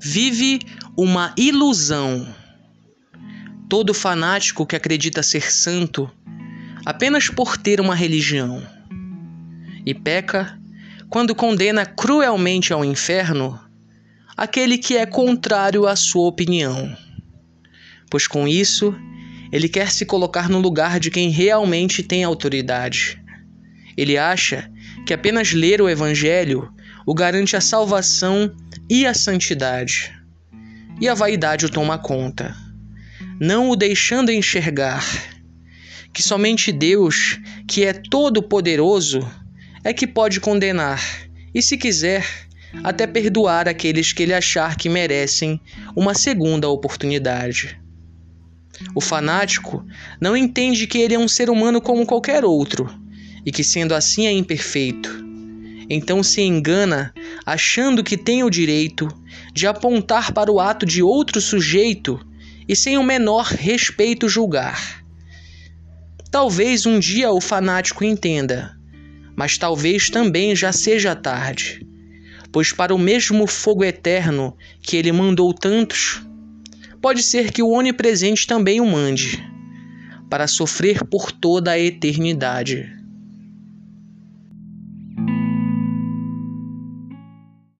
vive uma ilusão. Todo fanático que acredita ser santo apenas por ter uma religião e peca quando condena cruelmente ao inferno aquele que é contrário à sua opinião, pois com isso ele quer se colocar no lugar de quem realmente tem autoridade. Ele acha que apenas ler o Evangelho o garante a salvação e a santidade. E a vaidade o toma conta, não o deixando enxergar que somente Deus, que é todo-poderoso, é que pode condenar e, se quiser, até perdoar aqueles que ele achar que merecem uma segunda oportunidade. O fanático não entende que ele é um ser humano como qualquer outro e que, sendo assim, é imperfeito. Então se engana, achando que tem o direito de apontar para o ato de outro sujeito e sem o menor respeito julgar. Talvez um dia o fanático entenda, mas talvez também já seja tarde, pois para o mesmo fogo eterno que ele mandou tantos, pode ser que o onipresente também o mande, para sofrer por toda a eternidade.